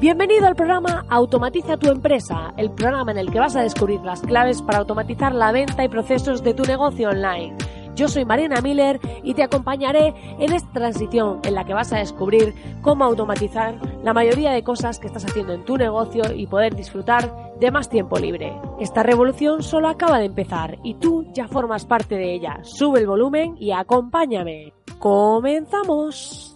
Bienvenido al programa Automatiza tu empresa, el programa en el que vas a descubrir las claves para automatizar la venta y procesos de tu negocio online. Yo soy Marina Miller y te acompañaré en esta transición en la que vas a descubrir cómo automatizar la mayoría de cosas que estás haciendo en tu negocio y poder disfrutar de más tiempo libre. Esta revolución solo acaba de empezar y tú ya formas parte de ella. Sube el volumen y acompáñame. ¡Comenzamos!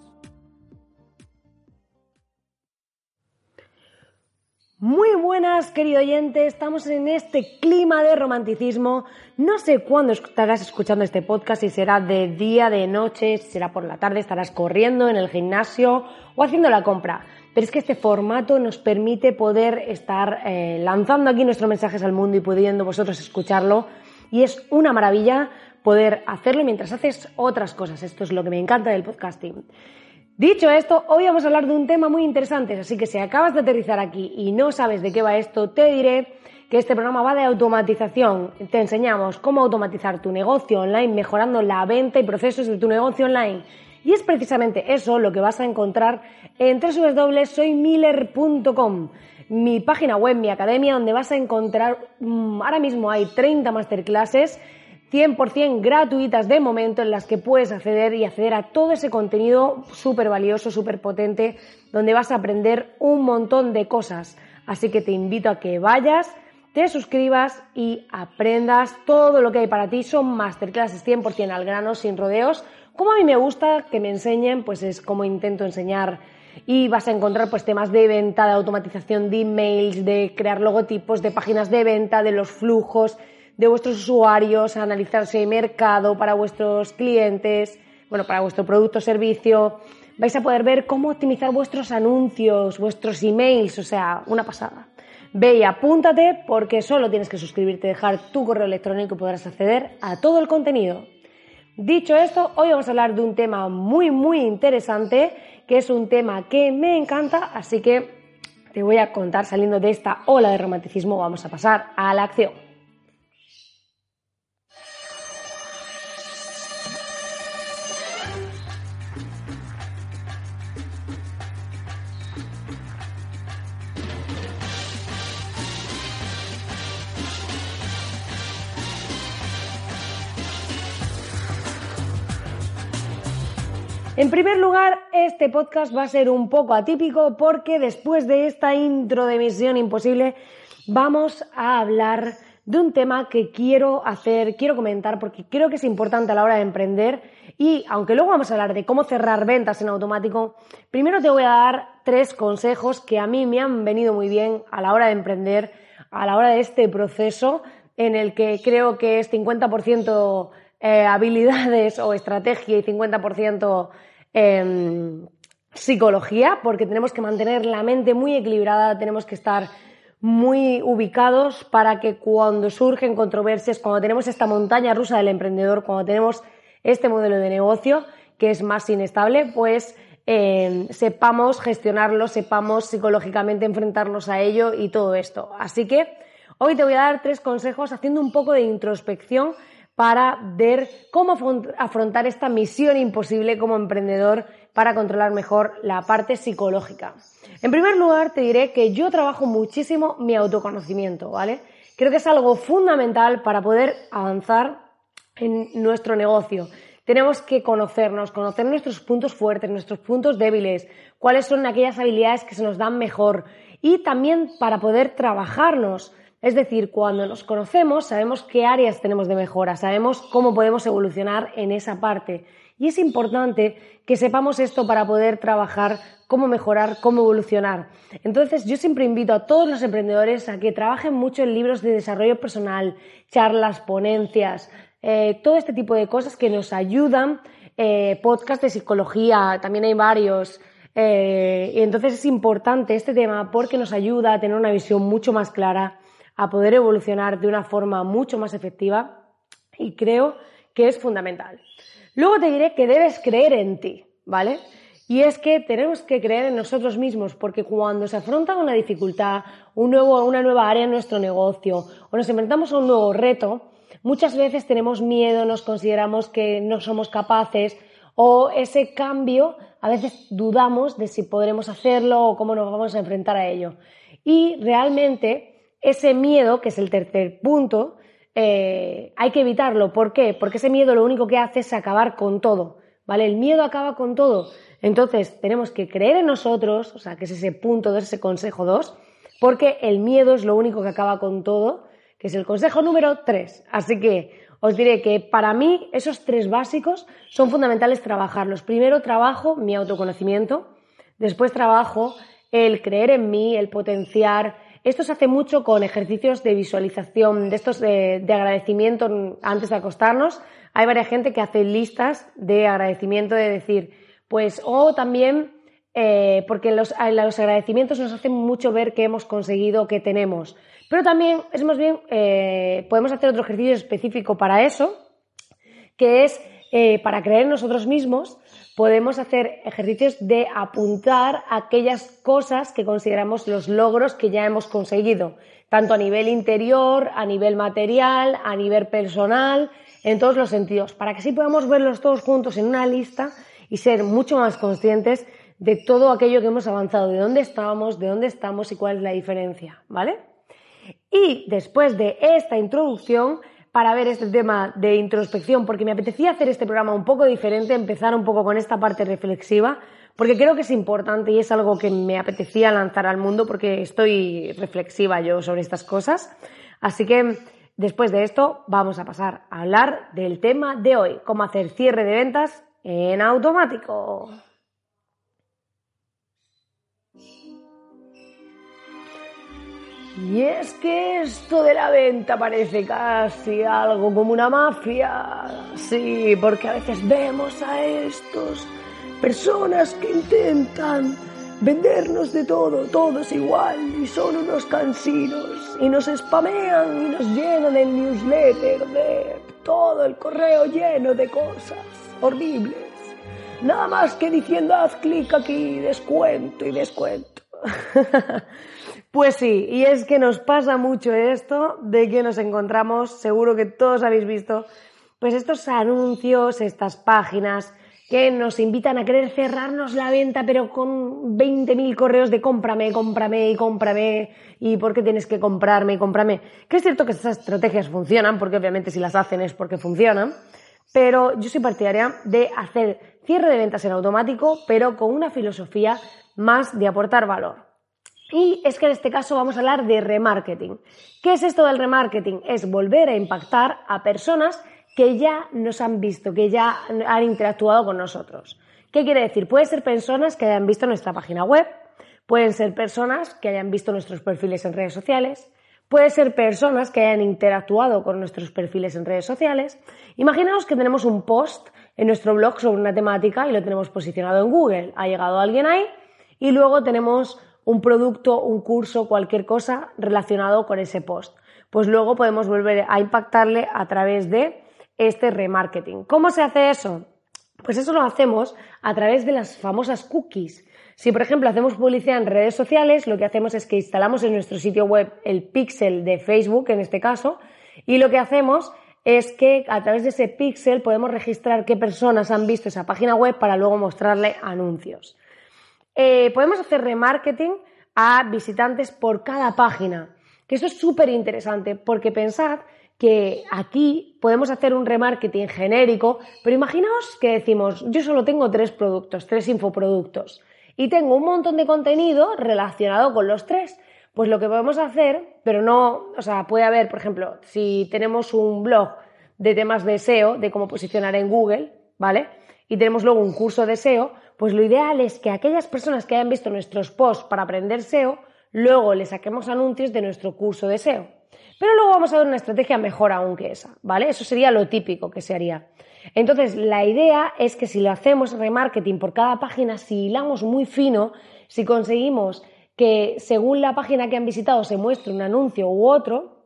Muy buenas, querido oyente. Estamos en este clima de romanticismo. No sé cuándo estarás escuchando este podcast, si será de día, de noche, si será por la tarde, estarás corriendo en el gimnasio o haciendo la compra. Pero es que este formato nos permite poder estar eh, lanzando aquí nuestros mensajes al mundo y pudiendo vosotros escucharlo. Y es una maravilla poder hacerlo mientras haces otras cosas. Esto es lo que me encanta del podcasting. Dicho esto, hoy vamos a hablar de un tema muy interesante, así que si acabas de aterrizar aquí y no sabes de qué va esto, te diré que este programa va de automatización. Te enseñamos cómo automatizar tu negocio online mejorando la venta y procesos de tu negocio online. Y es precisamente eso lo que vas a encontrar en www.soymiller.com, mi página web, mi academia, donde vas a encontrar, mm, ahora mismo hay 30 masterclasses 100% gratuitas de momento en las que puedes acceder y acceder a todo ese contenido súper valioso, súper potente, donde vas a aprender un montón de cosas. Así que te invito a que vayas, te suscribas y aprendas todo lo que hay para ti. Son masterclasses 100% al grano, sin rodeos. Como a mí me gusta que me enseñen, pues es como intento enseñar y vas a encontrar pues temas de venta, de automatización de emails, de crear logotipos, de páginas de venta, de los flujos, de vuestros usuarios, analizar si hay mercado para vuestros clientes, bueno, para vuestro producto o servicio. Vais a poder ver cómo optimizar vuestros anuncios, vuestros emails, o sea, una pasada. Ve y apúntate porque solo tienes que suscribirte, dejar tu correo electrónico y podrás acceder a todo el contenido. Dicho esto, hoy vamos a hablar de un tema muy, muy interesante, que es un tema que me encanta, así que te voy a contar saliendo de esta ola de romanticismo, vamos a pasar a la acción. En primer lugar, este podcast va a ser un poco atípico porque después de esta intro de Misión Imposible vamos a hablar de un tema que quiero hacer, quiero comentar porque creo que es importante a la hora de emprender. Y aunque luego vamos a hablar de cómo cerrar ventas en automático, primero te voy a dar tres consejos que a mí me han venido muy bien a la hora de emprender, a la hora de este proceso en el que creo que es 50% eh, habilidades o estrategia y 50% Em, psicología, porque tenemos que mantener la mente muy equilibrada, tenemos que estar muy ubicados para que cuando surgen controversias, cuando tenemos esta montaña rusa del emprendedor, cuando tenemos este modelo de negocio que es más inestable, pues em, sepamos gestionarlo, sepamos psicológicamente enfrentarnos a ello y todo esto. Así que hoy te voy a dar tres consejos haciendo un poco de introspección para ver cómo afrontar esta misión imposible como emprendedor para controlar mejor la parte psicológica. En primer lugar, te diré que yo trabajo muchísimo mi autoconocimiento, ¿vale? Creo que es algo fundamental para poder avanzar en nuestro negocio. Tenemos que conocernos, conocer nuestros puntos fuertes, nuestros puntos débiles, cuáles son aquellas habilidades que se nos dan mejor y también para poder trabajarnos es decir, cuando nos conocemos sabemos qué áreas tenemos de mejora, sabemos cómo podemos evolucionar en esa parte. Y es importante que sepamos esto para poder trabajar cómo mejorar, cómo evolucionar. Entonces, yo siempre invito a todos los emprendedores a que trabajen mucho en libros de desarrollo personal, charlas, ponencias, eh, todo este tipo de cosas que nos ayudan, eh, podcast de psicología, también hay varios. Eh, y entonces es importante este tema porque nos ayuda a tener una visión mucho más clara, a poder evolucionar de una forma mucho más efectiva y creo que es fundamental. Luego te diré que debes creer en ti, ¿vale? Y es que tenemos que creer en nosotros mismos, porque cuando se afronta una dificultad, un nuevo, una nueva área en nuestro negocio, o nos enfrentamos a un nuevo reto, muchas veces tenemos miedo, nos consideramos que no somos capaces, o ese cambio, a veces dudamos de si podremos hacerlo o cómo nos vamos a enfrentar a ello. Y realmente ese miedo, que es el tercer punto, eh, hay que evitarlo. ¿Por qué? Porque ese miedo lo único que hace es acabar con todo. ¿Vale? El miedo acaba con todo. Entonces, tenemos que creer en nosotros, o sea, que es ese punto 2, ese consejo 2, porque el miedo es lo único que acaba con todo, que es el consejo número 3. Así que os diré que para mí esos tres básicos son fundamentales trabajarlos. Primero trabajo mi autoconocimiento, después trabajo el creer en mí, el potenciar. Esto se hace mucho con ejercicios de visualización, de estos de, de agradecimiento antes de acostarnos. Hay varias gente que hace listas de agradecimiento, de decir, pues, o también, eh, porque los, los, agradecimientos nos hacen mucho ver qué hemos conseguido, qué tenemos. Pero también es más bien, eh, podemos hacer otro ejercicio específico para eso, que es eh, para creer en nosotros mismos, podemos hacer ejercicios de apuntar aquellas cosas que consideramos los logros que ya hemos conseguido, tanto a nivel interior, a nivel material, a nivel personal, en todos los sentidos, para que así podamos verlos todos juntos en una lista y ser mucho más conscientes de todo aquello que hemos avanzado, de dónde estábamos, de dónde estamos y cuál es la diferencia, ¿vale? Y después de esta introducción, para ver este tema de introspección, porque me apetecía hacer este programa un poco diferente, empezar un poco con esta parte reflexiva, porque creo que es importante y es algo que me apetecía lanzar al mundo porque estoy reflexiva yo sobre estas cosas. Así que después de esto vamos a pasar a hablar del tema de hoy, cómo hacer cierre de ventas en automático. Y es que esto de la venta parece casi algo como una mafia. Sí, porque a veces vemos a estos personas que intentan vendernos de todo, todo igual y son unos cansinos y nos spamean y nos llenan el newsletter de todo el correo lleno de cosas horribles. Nada más que diciendo haz clic aquí, descuento y descuento. pues sí, y es que nos pasa mucho esto de que nos encontramos, seguro que todos habéis visto, pues estos anuncios, estas páginas que nos invitan a querer cerrarnos la venta, pero con 20.000 correos de cómprame, cómprame y cómprame, y por qué tienes que comprarme y cómprame. Que es cierto que estas estrategias funcionan, porque obviamente si las hacen es porque funcionan, pero yo soy partidaria de hacer cierre de ventas en automático, pero con una filosofía más de aportar valor. Y es que en este caso vamos a hablar de remarketing. ¿Qué es esto del remarketing? Es volver a impactar a personas que ya nos han visto, que ya han interactuado con nosotros. ¿Qué quiere decir? Puede ser personas que hayan visto nuestra página web, pueden ser personas que hayan visto nuestros perfiles en redes sociales, Puede ser personas que hayan interactuado con nuestros perfiles en redes sociales. Imaginaos que tenemos un post en nuestro blog sobre una temática y lo tenemos posicionado en Google. Ha llegado alguien ahí y luego tenemos un producto, un curso, cualquier cosa relacionado con ese post. Pues luego podemos volver a impactarle a través de este remarketing. ¿Cómo se hace eso? Pues eso lo hacemos a través de las famosas cookies. Si, por ejemplo, hacemos publicidad en redes sociales, lo que hacemos es que instalamos en nuestro sitio web el pixel de Facebook, en este caso, y lo que hacemos es que a través de ese pixel podemos registrar qué personas han visto esa página web para luego mostrarle anuncios. Eh, podemos hacer remarketing a visitantes por cada página, que eso es súper interesante porque pensad que aquí podemos hacer un remarketing genérico, pero imaginaos que decimos, yo solo tengo tres productos, tres infoproductos y tengo un montón de contenido relacionado con los tres. Pues lo que podemos hacer, pero no, o sea, puede haber, por ejemplo, si tenemos un blog de temas de SEO, de cómo posicionar en Google, ¿vale? Y tenemos luego un curso de SEO, pues lo ideal es que aquellas personas que hayan visto nuestros posts para aprender SEO, luego le saquemos anuncios de nuestro curso de SEO. Pero luego vamos a ver una estrategia mejor aún que esa, ¿vale? Eso sería lo típico que se haría. Entonces, la idea es que si lo hacemos remarketing por cada página, si hilamos muy fino, si conseguimos que según la página que han visitado se muestre un anuncio u otro,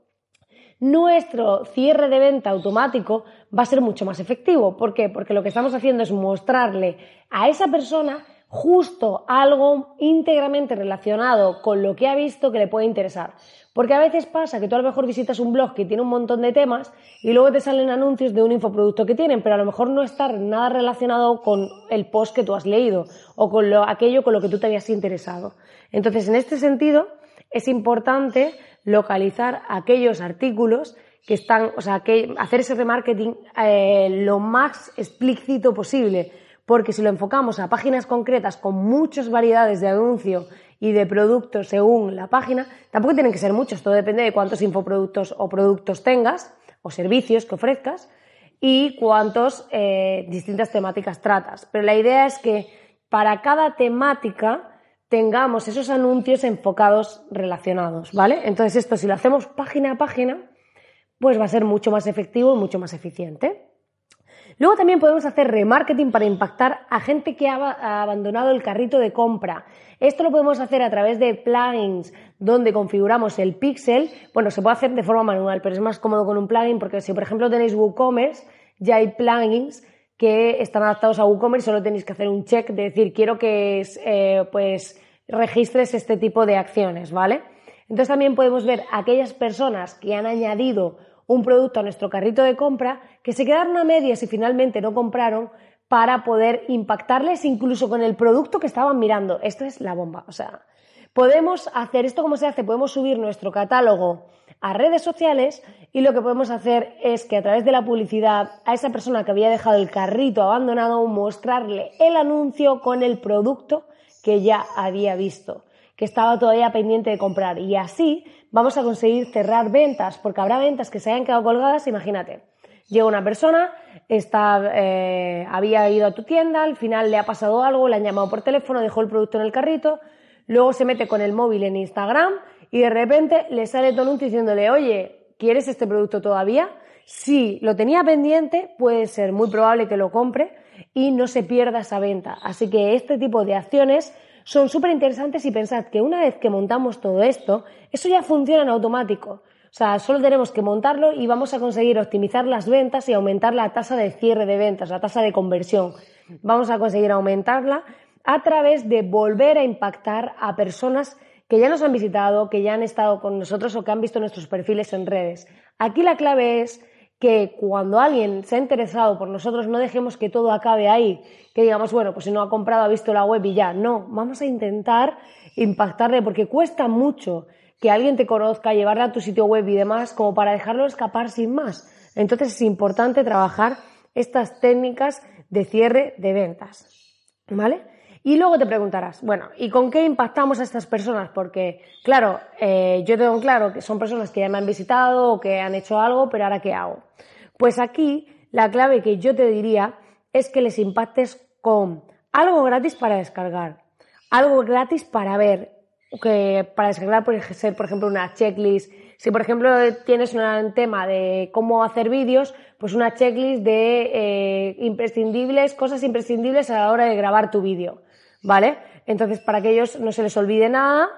nuestro cierre de venta automático va a ser mucho más efectivo. ¿Por qué? Porque lo que estamos haciendo es mostrarle a esa persona justo algo íntegramente relacionado con lo que ha visto que le puede interesar. Porque a veces pasa que tú a lo mejor visitas un blog que tiene un montón de temas y luego te salen anuncios de un infoproducto que tienen, pero a lo mejor no está nada relacionado con el post que tú has leído o con aquello con lo que tú te habías interesado. Entonces, en este sentido, es importante localizar aquellos artículos que están, o sea, que hacer ese remarketing eh, lo más explícito posible, porque si lo enfocamos a páginas concretas con muchas variedades de anuncio y de productos según la página, tampoco tienen que ser muchos, todo depende de cuántos infoproductos o productos tengas o servicios que ofrezcas y cuántas eh, distintas temáticas tratas. Pero la idea es que para cada temática tengamos esos anuncios enfocados relacionados, ¿vale? Entonces esto si lo hacemos página a página, pues va a ser mucho más efectivo y mucho más eficiente. Luego también podemos hacer remarketing para impactar a gente que ha abandonado el carrito de compra. Esto lo podemos hacer a través de plugins donde configuramos el pixel. Bueno, se puede hacer de forma manual, pero es más cómodo con un plugin porque si por ejemplo tenéis WooCommerce, ya hay plugins que están adaptados a WooCommerce, solo tenéis que hacer un check de decir quiero que eh, pues registres este tipo de acciones, ¿vale? Entonces también podemos ver aquellas personas que han añadido un producto a nuestro carrito de compra, que se quedaron a medias y finalmente no compraron para poder impactarles incluso con el producto que estaban mirando. Esto es la bomba. O sea, podemos hacer esto como se hace, podemos subir nuestro catálogo a redes sociales y lo que podemos hacer es que a través de la publicidad a esa persona que había dejado el carrito abandonado mostrarle el anuncio con el producto que ya había visto, que estaba todavía pendiente de comprar. Y así vamos a conseguir cerrar ventas, porque habrá ventas que se hayan quedado colgadas, imagínate. Llega una persona, está, eh, había ido a tu tienda, al final le ha pasado algo, le han llamado por teléfono, dejó el producto en el carrito, luego se mete con el móvil en Instagram y de repente le sale tu anuncio diciéndole, oye, ¿quieres este producto todavía? Si lo tenía pendiente, puede ser muy probable que lo compre y no se pierda esa venta. Así que este tipo de acciones son súper interesantes y pensad que una vez que montamos todo esto, eso ya funciona en automático. O sea, solo tenemos que montarlo y vamos a conseguir optimizar las ventas y aumentar la tasa de cierre de ventas, la tasa de conversión. Vamos a conseguir aumentarla a través de volver a impactar a personas que ya nos han visitado, que ya han estado con nosotros o que han visto nuestros perfiles en redes. Aquí la clave es que cuando alguien se ha interesado por nosotros no dejemos que todo acabe ahí, que digamos, bueno, pues si no ha comprado, ha visto la web y ya. No, vamos a intentar impactarle porque cuesta mucho que alguien te conozca, llevarle a tu sitio web y demás, como para dejarlo escapar sin más. Entonces es importante trabajar estas técnicas de cierre de ventas. ¿Vale? Y luego te preguntarás, bueno, ¿y con qué impactamos a estas personas? Porque, claro, eh, yo tengo claro que son personas que ya me han visitado o que han hecho algo, pero ahora ¿qué hago? Pues aquí la clave que yo te diría es que les impactes con algo gratis para descargar, algo gratis para ver, que para descargar puede ser, por ejemplo, una checklist. Si, por ejemplo, tienes un tema de cómo hacer vídeos, pues una checklist de eh, imprescindibles, cosas imprescindibles a la hora de grabar tu vídeo. ¿vale? Entonces, para que ellos no se les olvide nada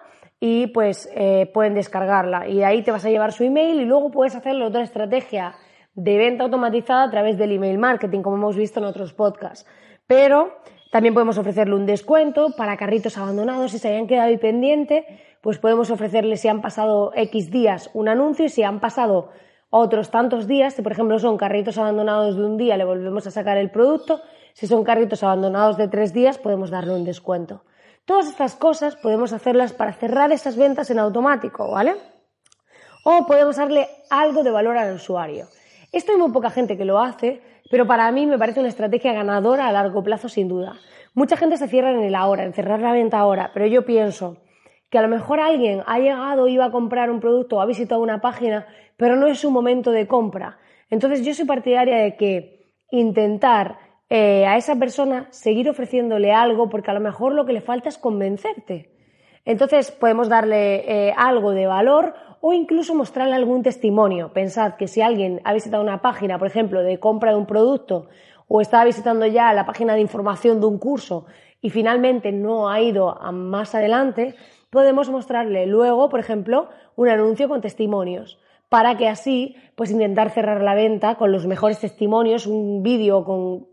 y pues eh, pueden descargarla. Y ahí te vas a llevar su email y luego puedes hacerle otra estrategia de venta automatizada a través del email marketing, como hemos visto en otros podcasts. Pero también podemos ofrecerle un descuento para carritos abandonados si se hayan quedado ahí pendiente, pues podemos ofrecerle si han pasado X días un anuncio y si han pasado otros tantos días, si por ejemplo son carritos abandonados de un día, le volvemos a sacar el producto si son carritos abandonados de tres días, podemos darle un descuento. Todas estas cosas podemos hacerlas para cerrar esas ventas en automático, ¿vale? O podemos darle algo de valor al usuario. Esto hay muy poca gente que lo hace, pero para mí me parece una estrategia ganadora a largo plazo sin duda. Mucha gente se cierra en el ahora, en cerrar la venta ahora, pero yo pienso que a lo mejor alguien ha llegado, iba a comprar un producto o ha visitado una página, pero no es su momento de compra. Entonces yo soy partidaria de que intentar eh, a esa persona seguir ofreciéndole algo porque a lo mejor lo que le falta es convencerte. Entonces podemos darle eh, algo de valor o incluso mostrarle algún testimonio. Pensad que si alguien ha visitado una página, por ejemplo, de compra de un producto o está visitando ya la página de información de un curso y finalmente no ha ido a más adelante, podemos mostrarle luego, por ejemplo, un anuncio con testimonios para que así, pues intentar cerrar la venta con los mejores testimonios, un vídeo con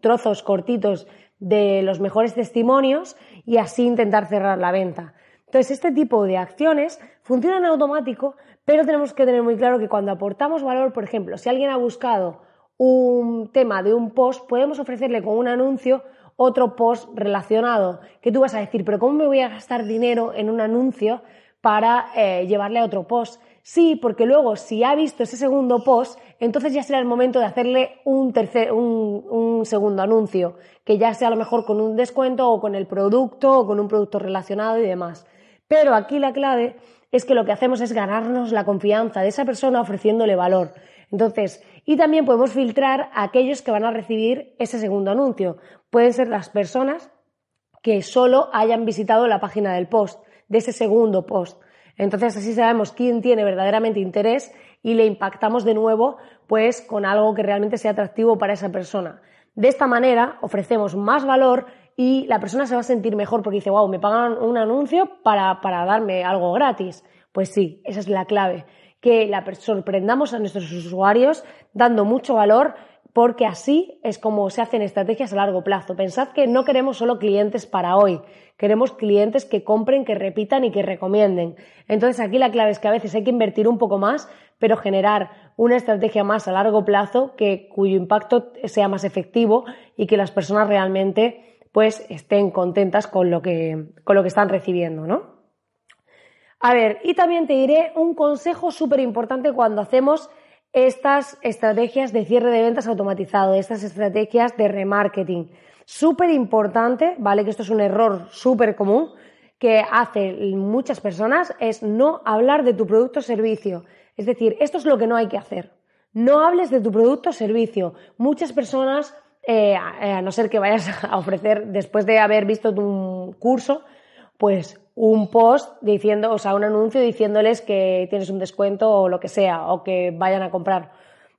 trozos cortitos de los mejores testimonios y así intentar cerrar la venta. Entonces, este tipo de acciones funcionan automático, pero tenemos que tener muy claro que cuando aportamos valor, por ejemplo, si alguien ha buscado un tema de un post, podemos ofrecerle con un anuncio otro post relacionado, que tú vas a decir, pero ¿cómo me voy a gastar dinero en un anuncio para eh, llevarle a otro post? Sí, porque luego si ha visto ese segundo post, entonces ya será el momento de hacerle un, tercer, un, segundo anuncio, que ya sea a lo mejor con un descuento o con el producto o con un producto relacionado y demás. Pero aquí la clave es que lo que hacemos es ganarnos la confianza de esa persona ofreciéndole valor. Entonces, y también podemos filtrar a aquellos que van a recibir ese segundo anuncio. Pueden ser las personas que solo hayan visitado la página del post, de ese segundo post. Entonces así sabemos quién tiene verdaderamente interés y le impactamos de nuevo pues con algo que realmente sea atractivo para esa persona. De esta manera ofrecemos más valor y la persona se va a sentir mejor porque dice, wow, me pagan un anuncio para, para darme algo gratis. Pues sí, esa es la clave, que la sorprendamos a nuestros usuarios dando mucho valor porque así es como se hacen estrategias a largo plazo. Pensad que no queremos solo clientes para hoy, queremos clientes que compren, que repitan y que recomienden. Entonces aquí la clave es que a veces hay que invertir un poco más, pero generar una estrategia más a largo plazo que, cuyo impacto sea más efectivo y que las personas realmente pues estén contentas con lo que, con lo que están recibiendo, ¿no? A ver, y también te diré un consejo súper importante cuando hacemos estas estrategias de cierre de ventas automatizado, estas estrategias de remarketing. Súper importante, ¿vale? Que esto es un error súper común que hacen muchas personas, es no hablar de tu producto o servicio. Es decir, esto es lo que no hay que hacer. No hables de tu producto o servicio. Muchas personas, eh, a no ser que vayas a ofrecer después de haber visto tu curso, pues un post diciendo, o sea, un anuncio diciéndoles que tienes un descuento o lo que sea, o que vayan a comprar.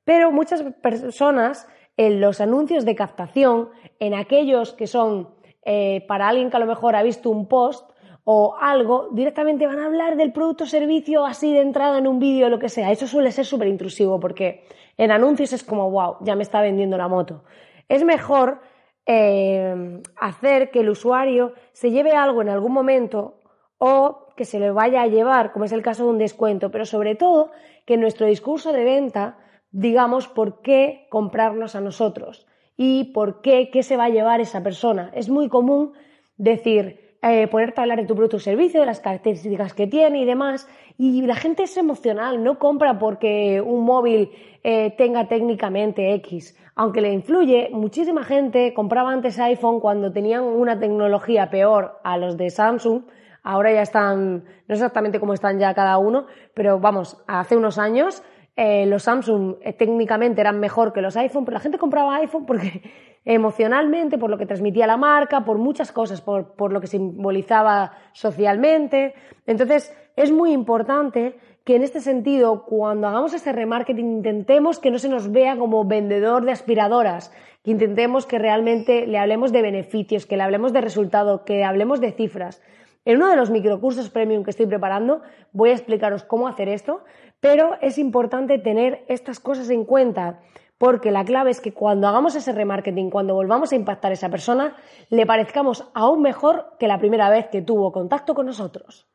Pero muchas personas en los anuncios de captación, en aquellos que son eh, para alguien que a lo mejor ha visto un post o algo, directamente van a hablar del producto o servicio así de entrada en un vídeo o lo que sea. Eso suele ser súper intrusivo porque en anuncios es como, wow, ya me está vendiendo la moto. Es mejor eh, hacer que el usuario se lleve algo en algún momento o que se le vaya a llevar, como es el caso de un descuento, pero sobre todo que en nuestro discurso de venta digamos por qué comprarnos a nosotros y por qué, qué se va a llevar esa persona. Es muy común decir, eh, ponerte a hablar de tu producto o servicio, de las características que tiene y demás. Y la gente es emocional, no compra porque un móvil eh, tenga técnicamente X. Aunque le influye, muchísima gente compraba antes iPhone cuando tenían una tecnología peor a los de Samsung. Ahora ya están, no exactamente como están ya cada uno, pero vamos, hace unos años eh, los Samsung técnicamente eran mejor que los iPhone, pero la gente compraba iPhone porque emocionalmente, por lo que transmitía la marca, por muchas cosas, por, por lo que simbolizaba socialmente. Entonces, es muy importante que en este sentido, cuando hagamos este remarketing, intentemos que no se nos vea como vendedor de aspiradoras, que intentemos que realmente le hablemos de beneficios, que le hablemos de resultado, que hablemos de cifras. En uno de los microcursos premium que estoy preparando voy a explicaros cómo hacer esto, pero es importante tener estas cosas en cuenta porque la clave es que cuando hagamos ese remarketing, cuando volvamos a impactar a esa persona, le parezcamos aún mejor que la primera vez que tuvo contacto con nosotros.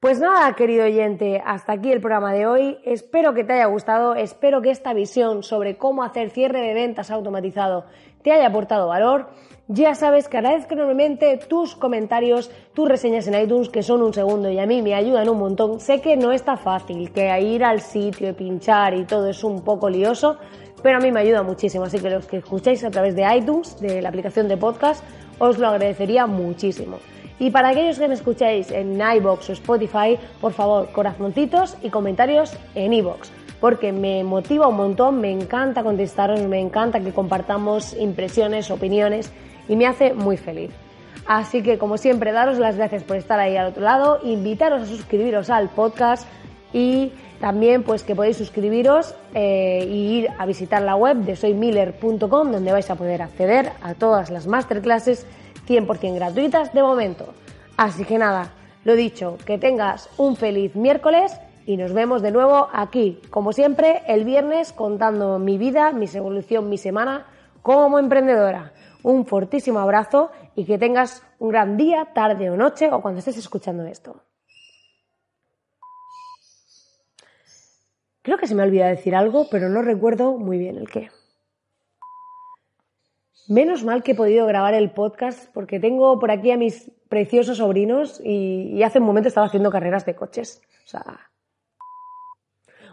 Pues nada, querido oyente, hasta aquí el programa de hoy. Espero que te haya gustado, espero que esta visión sobre cómo hacer cierre de ventas automatizado te haya aportado valor. Ya sabes que agradezco enormemente tus comentarios, tus reseñas en iTunes, que son un segundo y a mí me ayudan un montón. Sé que no está fácil, que ir al sitio y pinchar y todo es un poco lioso, pero a mí me ayuda muchísimo. Así que los que escucháis a través de iTunes, de la aplicación de podcast, os lo agradecería muchísimo. Y para aquellos que me escucháis en iBox o Spotify, por favor, corazoncitos y comentarios en iBox, porque me motiva un montón, me encanta contestaros, me encanta que compartamos impresiones, opiniones y me hace muy feliz. Así que, como siempre, daros las gracias por estar ahí al otro lado, invitaros a suscribiros al podcast y también pues que podéis suscribiros e ir a visitar la web de soymiller.com donde vais a poder acceder a todas las masterclasses 100% gratuitas de momento. Así que nada, lo dicho, que tengas un feliz miércoles y nos vemos de nuevo aquí, como siempre, el viernes contando mi vida, mi evolución, mi semana como emprendedora. Un fortísimo abrazo y que tengas un gran día, tarde o noche o cuando estés escuchando esto. Creo que se me ha olvidado decir algo, pero no recuerdo muy bien el qué. Menos mal que he podido grabar el podcast porque tengo por aquí a mis preciosos sobrinos y, hace un momento estaba haciendo carreras de coches. O sea,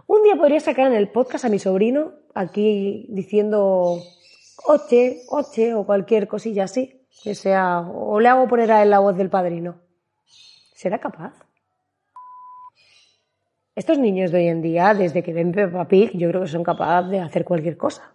un día podría sacar en el podcast a mi sobrino aquí diciendo oche, oche o cualquier cosilla así, que sea, o le hago poner a él la voz del padrino. ¿Será capaz? Estos niños de hoy en día, desde que ven Peppa Pig, yo creo que son capaces de hacer cualquier cosa.